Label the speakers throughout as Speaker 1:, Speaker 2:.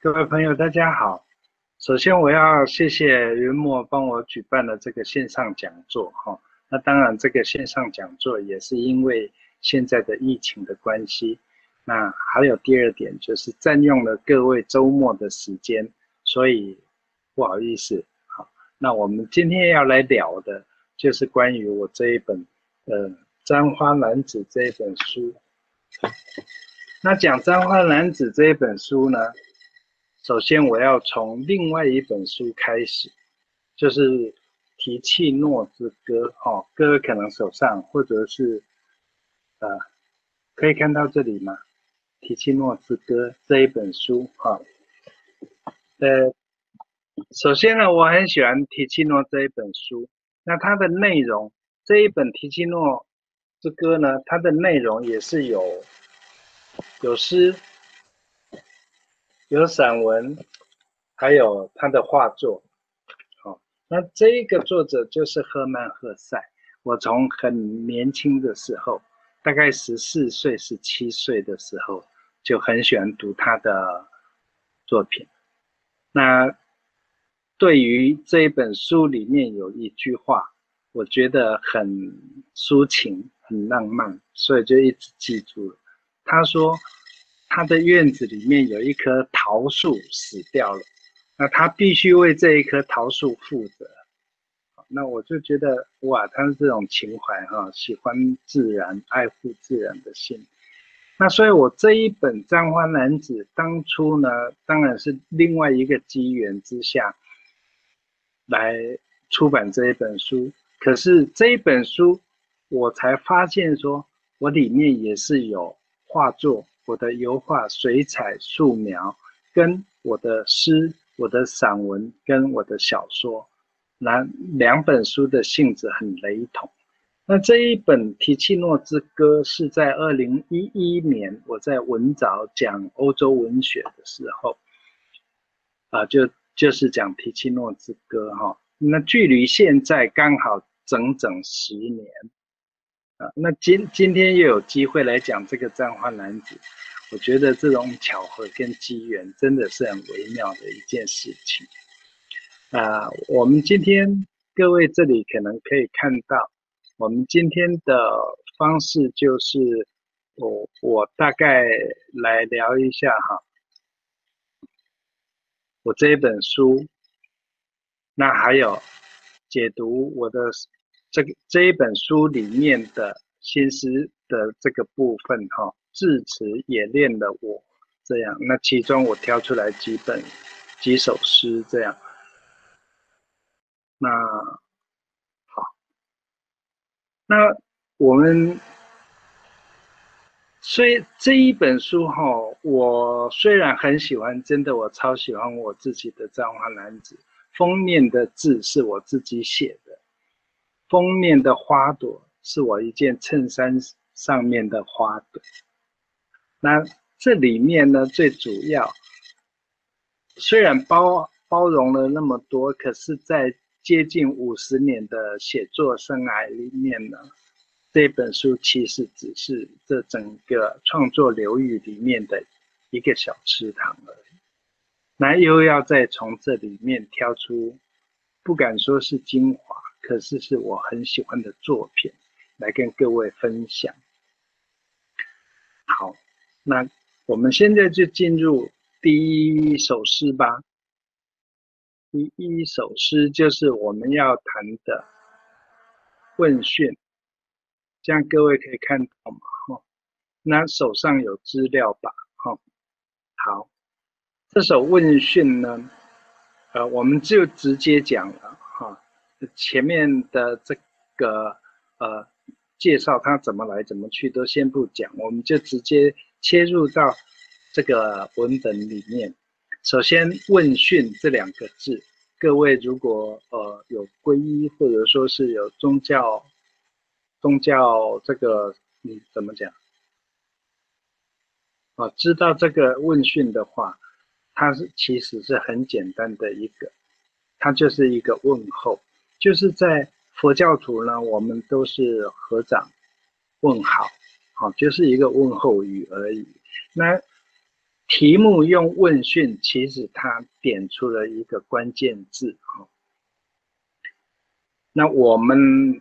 Speaker 1: 各位朋友，大家好。首先，我要谢谢云墨帮我举办了这个线上讲座，哈。那当然，这个线上讲座也是因为现在的疫情的关系。那还有第二点，就是占用了各位周末的时间，所以不好意思。好，那我们今天要来聊的，就是关于我这一本，呃，《簪花男子》这一本书。那讲《簪花男子》这一本书呢，首先我要从另外一本书开始，就是《提契诺之歌》哦，各位可能手上或者是，呃，可以看到这里吗？《提契诺之歌》这一本书哈，呃，首先呢，我很喜欢《提契诺》这一本书，那它的内容，这一本《提契诺之歌》呢，它的内容也是有。有诗，有散文，还有他的画作。好，那这个作者就是赫曼·赫塞。我从很年轻的时候，大概十四岁、十七岁的时候，就很喜欢读他的作品。那对于这一本书里面有一句话，我觉得很抒情、很浪漫，所以就一直记住了。他说，他的院子里面有一棵桃树死掉了，那他必须为这一棵桃树负责。那我就觉得哇，他是这种情怀哈，喜欢自然、爱护自然的心。那所以，我这一本《簪花男子》当初呢，当然是另外一个机缘之下来出版这一本书。可是这一本书，我才发现说，我里面也是有。画作，我的油画、水彩、素描，跟我的诗、我的散文跟我的小说，那两本书的性质很雷同。那这一本《提契诺之歌》是在二零一一年我在文藻讲欧洲文学的时候，啊，就就是讲《提契诺之歌》哈。那距离现在刚好整整十年。啊，那今今天又有机会来讲这个簪花男子，我觉得这种巧合跟机缘真的是很微妙的一件事情。啊，我们今天各位这里可能可以看到，我们今天的方式就是，我我大概来聊一下哈，我这一本书，那还有解读我的。这个这一本书里面的新诗的这个部分，哈，字词也练了我这样。那其中我挑出来几本几首诗这样。那好，那我们虽这一本书哈，我虽然很喜欢，真的我超喜欢我自己的《簪花男子》，封面的字是我自己写的。封面的花朵是我一件衬衫上面的花朵。那这里面呢，最主要虽然包包容了那么多，可是，在接近五十年的写作生涯里面呢，这本书其实只是这整个创作流域里面的一个小池塘而已。那又要再从这里面挑出，不敢说是精华。可是是我很喜欢的作品，来跟各位分享。好，那我们现在就进入第一首诗吧。第一首诗就是我们要谈的问讯，这样各位可以看到吗？哈，那手上有资料吧？哈，好，这首问讯呢，呃，我们就直接讲了。前面的这个呃介绍，他怎么来怎么去都先不讲，我们就直接切入到这个文本里面。首先“问讯”这两个字，各位如果呃有皈依或者说是有宗教宗教这个你怎么讲啊？知道这个问讯的话，它是其实是很简单的一个，它就是一个问候。就是在佛教徒呢，我们都是合掌问好，好，就是一个问候语而已。那题目用问讯，其实它点出了一个关键字哈。那我们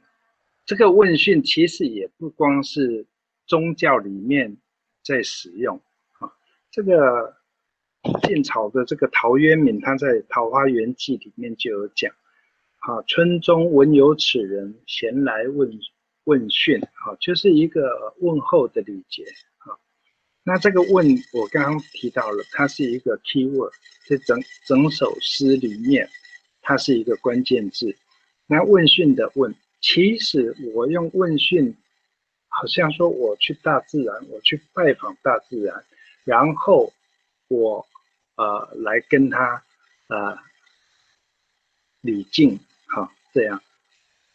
Speaker 1: 这个问讯其实也不光是宗教里面在使用啊，这个晋朝的这个陶渊明他在《桃花源记》里面就有讲，啊，村中闻有此人，闲来问问讯，啊，就是一个问候的礼节啊。那这个问，我刚刚提到了，它是一个 key word，在整整首诗里面，它是一个关键字。那问讯的问，其实我用问讯，好像说我去大自然，我去拜访大自然，然后我呃来跟他呃礼敬，这样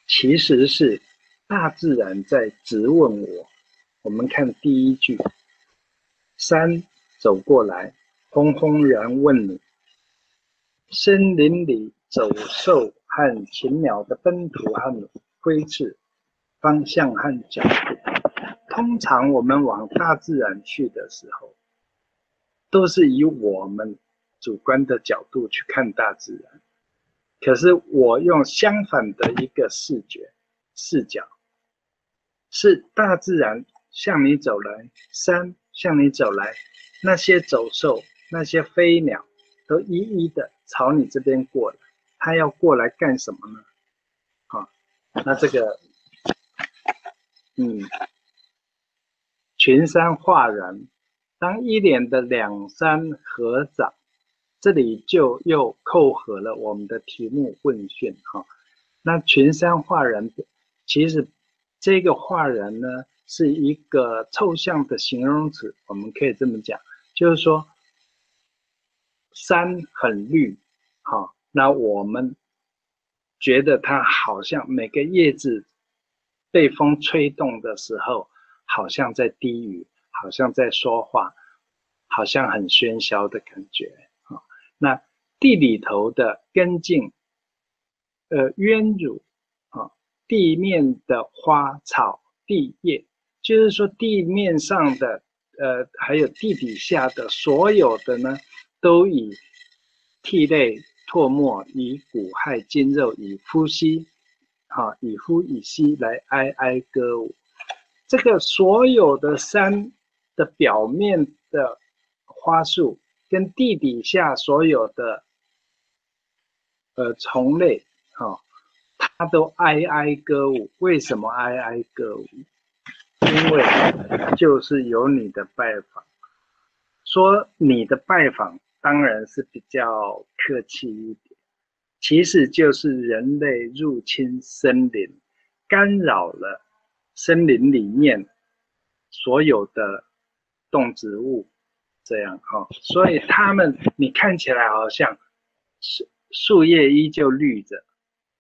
Speaker 1: 其实是大自然在质问我。我们看第一句。山走过来，轰轰然问你：森林里走兽和禽鸟的奔突和挥斥方向和角度。通常我们往大自然去的时候，都是以我们主观的角度去看大自然。可是我用相反的一个视觉视角，是大自然向你走来，山。向你走来，那些走兽、那些飞鸟，都一一的朝你这边过来。它要过来干什么呢？啊，那这个，嗯，群山哗然，当一脸的两山合掌，这里就又扣合了我们的题目问讯。哈，那群山画人，其实这个画人呢？是一个抽象的形容词，我们可以这么讲，就是说山很绿，好，那我们觉得它好像每个叶子被风吹动的时候，好像在低语，好像在说话，好像很喧嚣的感觉。那地里头的根茎，呃，渊乳啊，地面的花草地叶。就是说，地面上的，呃，还有地底下的所有的呢，都以涕泪唾沫，以骨骸筋肉，以呼吸，啊，以呼以吸来哀哀歌舞。这个所有的山的表面的花树，跟地底下所有的，呃，虫类，哈，它都哀哀歌舞。为什么哀哀歌舞？因为就是有你的拜访，说你的拜访当然是比较客气一点，其实就是人类入侵森林，干扰了森林里面所有的动植物，这样哈，所以他们你看起来好像树树叶依旧绿着，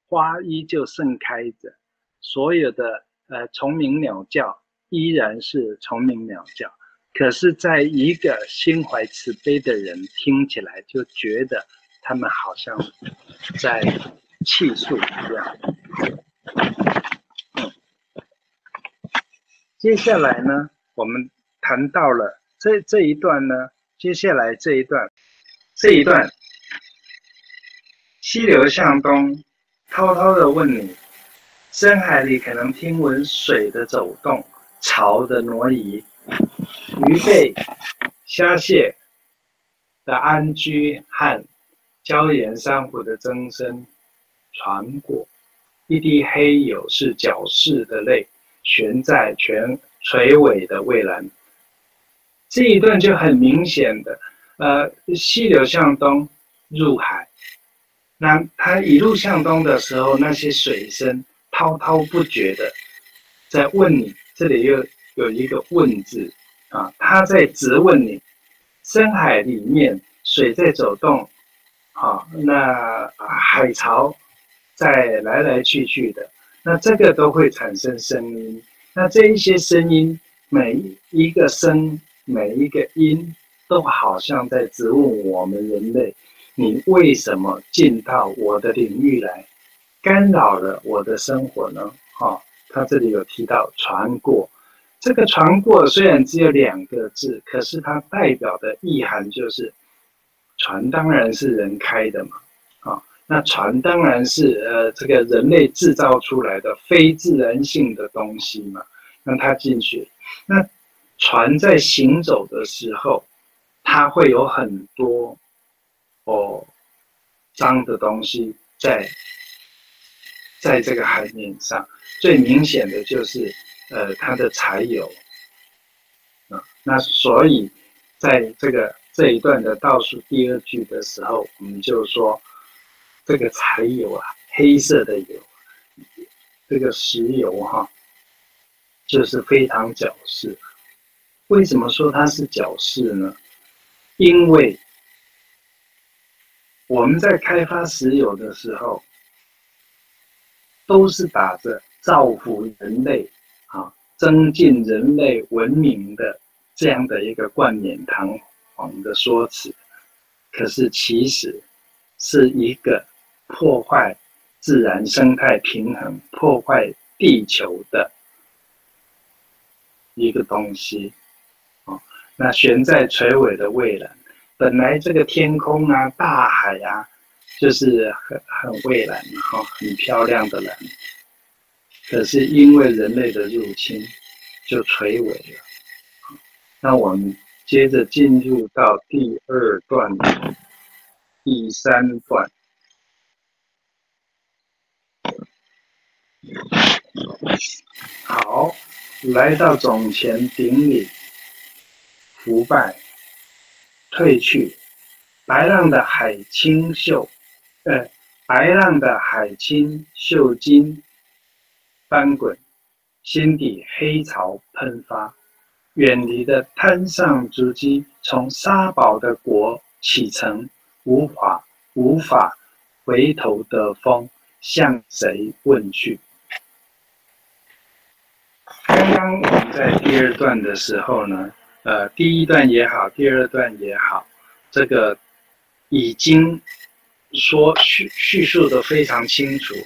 Speaker 1: 花依旧盛开着，所有的呃虫鸣鸟叫。依然是虫鸣鸟叫，可是，在一个心怀慈悲的人听起来，就觉得他们好像在气诉一样。接下来呢，我们谈到了这这一段呢，接下来这一段，这一段，溪流向东，滔滔的问你，深海里可能听闻水的走动。潮的挪移，鱼贝、虾蟹的安居和礁岩珊瑚的增生，船过，一滴黑黝是角似的泪悬在全垂尾的蔚蓝。这一段就很明显的，呃，溪流向东入海，那它一路向东的时候，那些水声滔滔不绝的在问你。这里又有一个问字啊，他在质问你：深海里面水在走动，啊，那海潮在来来去去的，那这个都会产生声音。那这一些声音，每一个声，每一个音，都好像在质问我们人类：你为什么进到我的领域来，干扰了我的生活呢？哈。他这里有提到船过，这个船过虽然只有两个字，可是它代表的意涵就是，船当然是人开的嘛，啊，那船当然是呃这个人类制造出来的非自然性的东西嘛，让它进去。那船在行走的时候，它会有很多哦脏的东西在在这个海面上，最明显的就是。呃，它的柴油啊，那所以在这个这一段的倒数第二句的时候，我们就说这个柴油啊，黑色的油，这个石油哈，就是非常矫饰。为什么说它是矫饰呢？因为我们在开发石油的时候，都是打着造福人类。啊增进人类文明的这样的一个冠冕堂皇的说辞，可是其实是一个破坏自然生态平衡、破坏地球的一个东西。那悬在垂尾的蔚蓝，本来这个天空啊、大海啊，就是很很蔚蓝，哈，很漂亮的蓝。可是因为人类的入侵，就垂尾了。那我们接着进入到第二段、第三段。好，来到总前顶礼，腐败褪去，白浪的海青秀，呃，白浪的海青秀金。翻滚，心底黑潮喷发，远离的滩上足迹，从沙堡的国启程，无法无法回头的风，向谁问去？刚刚我们在第二段的时候呢，呃，第一段也好，第二段也好，这个已经。说叙叙述的非常清楚了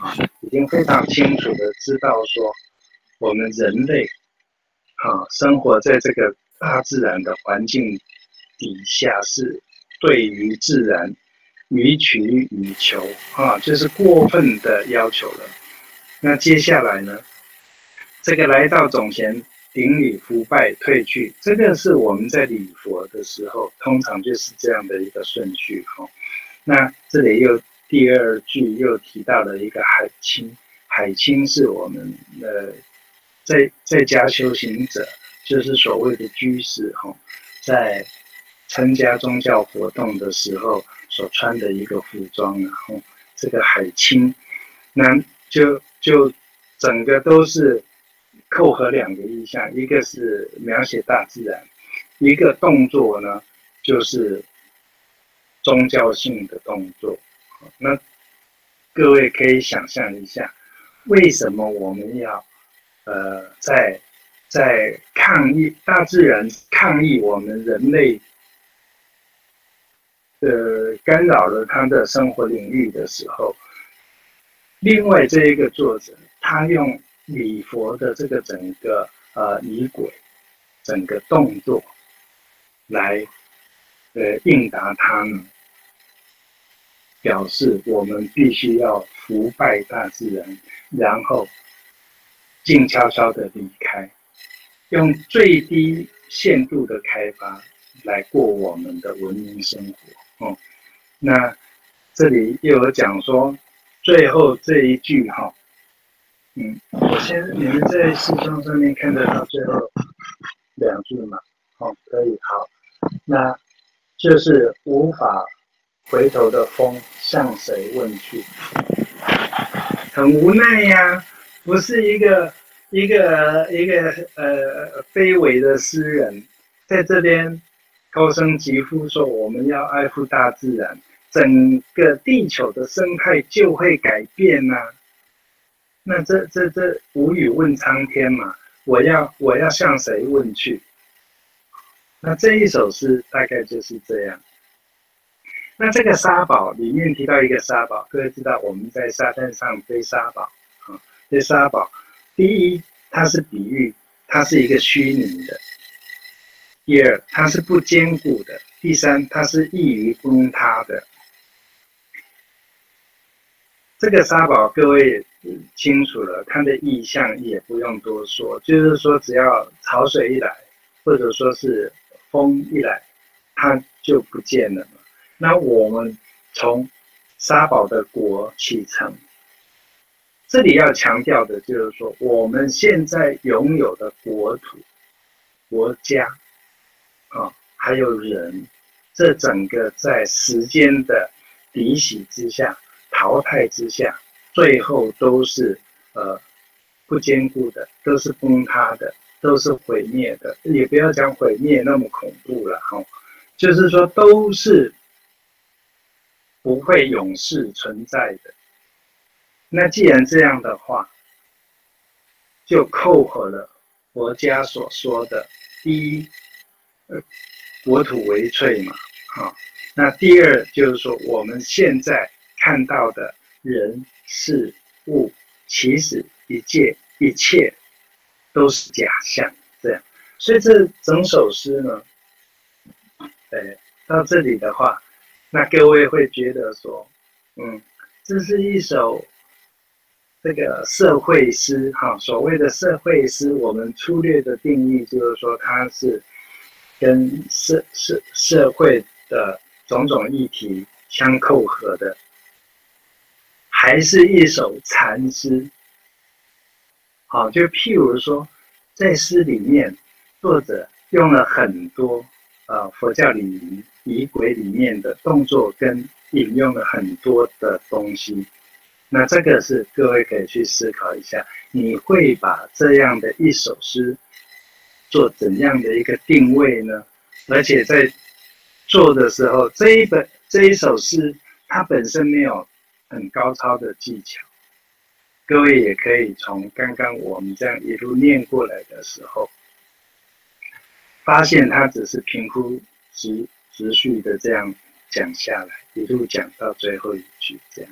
Speaker 1: 啊，已经非常清楚的知道说，我们人类啊，生活在这个大自然的环境底下，是对于自然予取予求啊，就是过分的要求了。那接下来呢，这个来到总前顶礼腐败退去，这个是我们在礼佛的时候，通常就是这样的一个顺序哈。那这里又第二句又提到了一个海清，海清是我们呃在在家修行者，就是所谓的居士哈，在参加宗教活动的时候所穿的一个服装，然后这个海清，那就就整个都是扣合两个意象，一个是描写大自然，一个动作呢就是。宗教性的动作，那各位可以想象一下，为什么我们要呃在在抗议大自然抗议我们人类呃干扰了他的生活领域的时候，另外这一个作者他用礼佛的这个整个呃仪轨整个动作来呃应答他呢？表示我们必须要腐败大自然，然后静悄悄的离开，用最低限度的开发来过我们的文明生活。哦，那这里又有讲说，最后这一句哈，嗯，我先你们在视窗上面看得到最后两句嘛？哦，可以，好，那就是无法。回头的风向谁问去？很无奈呀，不是一个一个一个呃卑微的诗人，在这边高声疾呼说：“我们要爱护大自然，整个地球的生态就会改变呐。”那这这这无语问苍天嘛？我要我要向谁问去？那这一首诗大概就是这样。那这个沙堡里面提到一个沙堡，各位知道我们在沙滩上堆沙堡啊，堆沙堡。第一，它是比喻它是一个虚拟的；第二，它是不坚固的；第三，它是易于崩塌的。这个沙堡各位清楚了，它的意象也不用多说，就是说只要潮水一来，或者说是风一来，它就不见了嘛。那我们从沙堡的国启程，这里要强调的就是说，我们现在拥有的国土、国家啊，还有人，这整个在时间的底洗之下。淘汰之下，最后都是呃不坚固的，都是崩塌的，都是毁灭的。也不要讲毁灭那么恐怖了哈，就是说都是不会永世存在的。那既然这样的话，就扣合了佛家所说的：第一，呃，国土为脆嘛，啊，那第二就是说我们现在。看到的人事物，其实一切一切都是假象，这样。所以这整首诗呢，呃，到这里的话，那各位会觉得说，嗯，这是一首这个社会诗，哈，所谓的社会诗，我们粗略的定义就是说，它是跟社社社会的种种议题相扣合的。还是一首禅诗，好，就譬如说，在诗里面，作者用了很多呃佛教礼仪仪轨里面的动作，跟引用了很多的东西。那这个是各位可以去思考一下，你会把这样的一首诗做怎样的一个定位呢？而且在做的时候，这一本这一首诗它本身没有。很高超的技巧，各位也可以从刚刚我们这样一路念过来的时候，发现他只是平铺直直叙的这样讲下来，一路讲到最后一句这样。